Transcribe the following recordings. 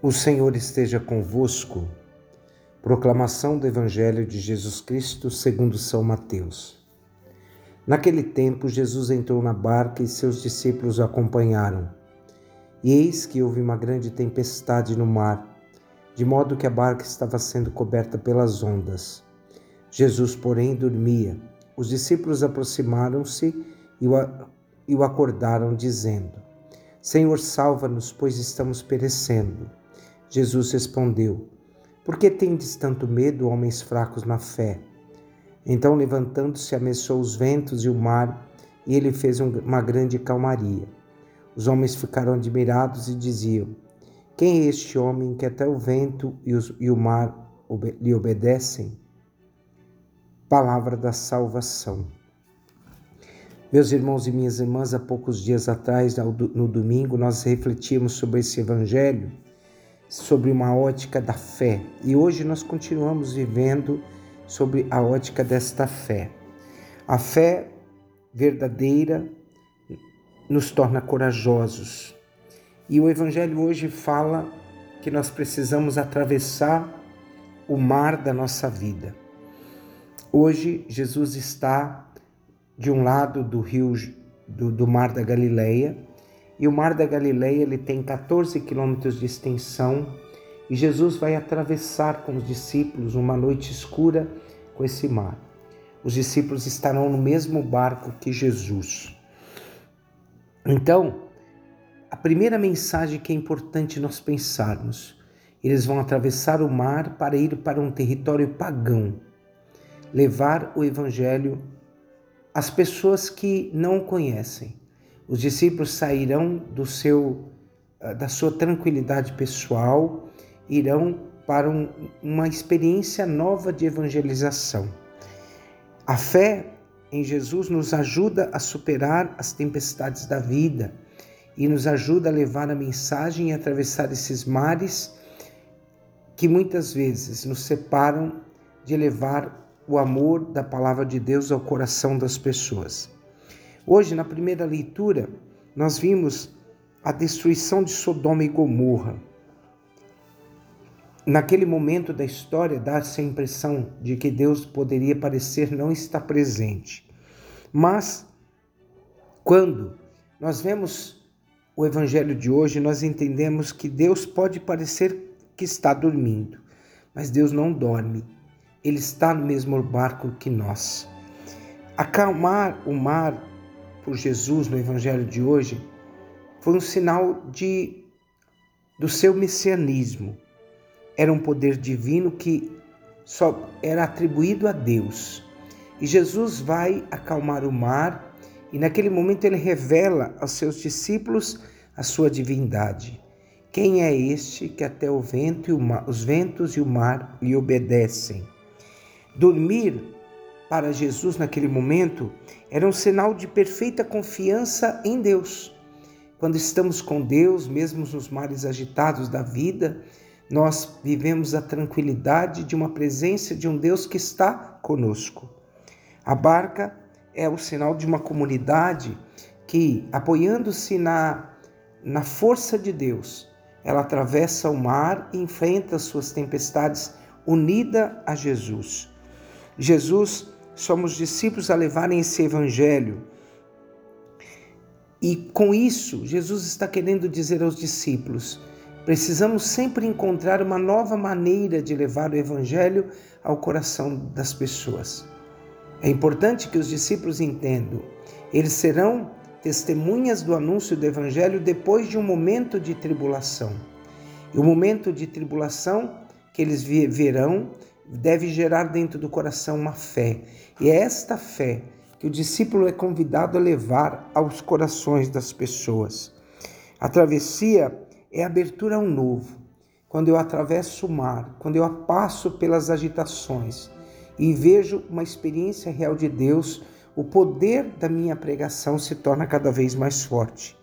O Senhor esteja convosco. Proclamação do Evangelho de Jesus Cristo segundo São Mateus. Naquele tempo, Jesus entrou na barca e seus discípulos o acompanharam. E eis que houve uma grande tempestade no mar, de modo que a barca estava sendo coberta pelas ondas. Jesus, porém, dormia. Os discípulos aproximaram-se e o acordaram, dizendo: Senhor, salva-nos, pois estamos perecendo. Jesus respondeu: Por que tendes tanto medo, homens fracos na fé? Então, levantando-se, ameaçou os ventos e o mar, e ele fez uma grande calmaria. Os homens ficaram admirados e diziam: Quem é este homem que até o vento e, o mar lhe obedecem? Palavra da salvação. Meus irmãos e minhas irmãs, há poucos dias atrás, no domingo, nós refletimos sobre esse evangelho sobre uma ótica da fé e hoje nós continuamos vivendo sobre a ótica desta fé. A fé verdadeira nos torna corajosos e o Evangelho hoje fala que nós precisamos atravessar o mar da nossa vida. Hoje Jesus está de um lado do rio do, do mar da Galileia e o Mar da Galileia ele tem 14 quilômetros de extensão e Jesus vai atravessar com os discípulos uma noite escura com esse mar. Os discípulos estarão no mesmo barco que Jesus. Então, a primeira mensagem que é importante nós pensarmos, eles vão atravessar o mar para ir para um território pagão, levar o evangelho às pessoas que não o conhecem. Os discípulos sairão do seu ah, da sua tranquilidade pessoal, irão para um, uma experiência nova de evangelização. A fé em Jesus nos ajuda a superar as tempestades da vida e nos ajuda a levar a mensagem e atravessar esses mares que muitas vezes nos separam de levar o amor da palavra de Deus ao coração das pessoas. Hoje, na primeira leitura, nós vimos a destruição de Sodoma e Gomorra. Naquele momento da história, dá-se a impressão de que Deus poderia parecer não estar presente. Mas, quando nós vemos o evangelho de hoje, nós entendemos que Deus pode parecer que está dormindo, mas Deus não dorme. Ele está no mesmo barco que nós. Acalmar o mar por Jesus no evangelho de hoje foi um sinal de do seu messianismo. Era um poder divino que só era atribuído a Deus. E Jesus vai acalmar o mar e naquele momento ele revela aos seus discípulos a sua divindade. Quem é este que até o vento e o mar, os ventos e o mar lhe obedecem? Dormir para Jesus naquele momento era um sinal de perfeita confiança em Deus. Quando estamos com Deus, mesmo nos mares agitados da vida, nós vivemos a tranquilidade de uma presença de um Deus que está conosco. A barca é o sinal de uma comunidade que, apoiando-se na, na força de Deus, ela atravessa o mar e enfrenta as suas tempestades unida a Jesus. Jesus somos discípulos a levarem esse evangelho. E com isso, Jesus está querendo dizer aos discípulos: precisamos sempre encontrar uma nova maneira de levar o evangelho ao coração das pessoas. É importante que os discípulos entendam, eles serão testemunhas do anúncio do evangelho depois de um momento de tribulação. E o momento de tribulação que eles verão deve gerar dentro do coração uma fé. E é esta fé que o discípulo é convidado a levar aos corações das pessoas. A travessia é a abertura a um novo. Quando eu atravesso o mar, quando eu passo pelas agitações e vejo uma experiência real de Deus, o poder da minha pregação se torna cada vez mais forte.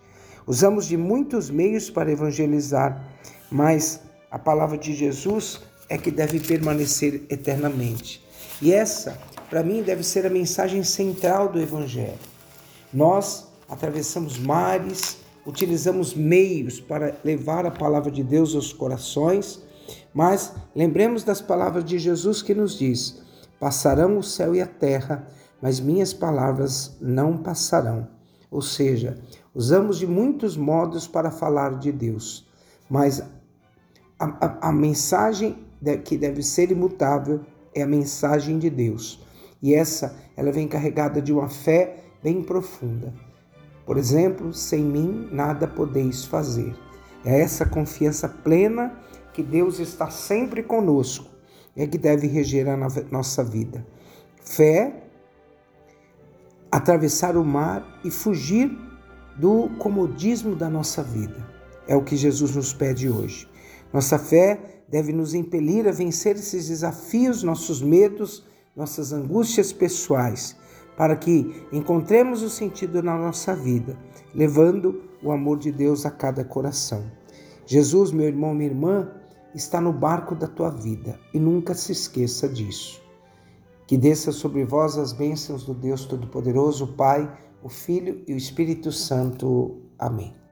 Usamos de muitos meios para evangelizar, mas a palavra de Jesus é que deve permanecer eternamente. E essa, para mim, deve ser a mensagem central do Evangelho. Nós atravessamos mares, utilizamos meios para levar a palavra de Deus aos corações, mas lembremos das palavras de Jesus que nos diz: Passarão o céu e a terra, mas minhas palavras não passarão. Ou seja, usamos de muitos modos para falar de Deus, mas a, a, a mensagem que deve ser imutável é a mensagem de Deus. E essa, ela vem carregada de uma fé bem profunda. Por exemplo, sem mim nada podeis fazer. É essa confiança plena que Deus está sempre conosco, é que deve reger a nossa vida. Fé, atravessar o mar e fugir do comodismo da nossa vida. É o que Jesus nos pede hoje. Nossa fé deve nos impelir a vencer esses desafios, nossos medos, nossas angústias pessoais para que encontremos o sentido na nossa vida, levando o amor de Deus a cada coração. Jesus, meu irmão, minha irmã, está no barco da tua vida e nunca se esqueça disso. Que desça sobre vós as bênçãos do Deus Todo-Poderoso, o Pai, o Filho e o Espírito Santo. Amém.